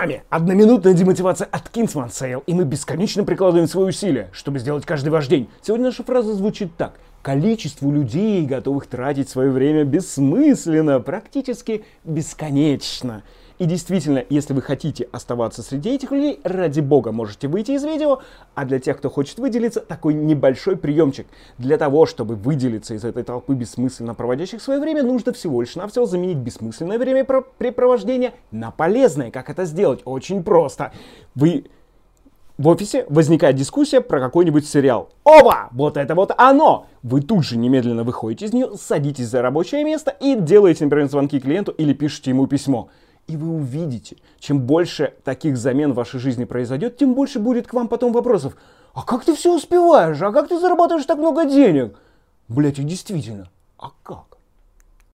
вами одноминутная демотивация от Kingsman Sale, и мы бесконечно прикладываем свои усилия, чтобы сделать каждый ваш день. Сегодня наша фраза звучит так. Количество людей, готовых тратить свое время бессмысленно, практически бесконечно. И действительно, если вы хотите оставаться среди этих людей, ради бога, можете выйти из видео. А для тех, кто хочет выделиться, такой небольшой приемчик. Для того, чтобы выделиться из этой толпы бессмысленно проводящих свое время, нужно всего лишь навсего заменить бессмысленное время препровождения на полезное. Как это сделать? Очень просто. Вы в офисе возникает дискуссия про какой-нибудь сериал. Оба! Вот это вот оно! Вы тут же немедленно выходите из нее, садитесь за рабочее место и делаете, например, звонки клиенту или пишете ему письмо. И вы увидите, чем больше таких замен в вашей жизни произойдет, тем больше будет к вам потом вопросов. А как ты все успеваешь? А как ты зарабатываешь так много денег? Блять, и действительно, а как?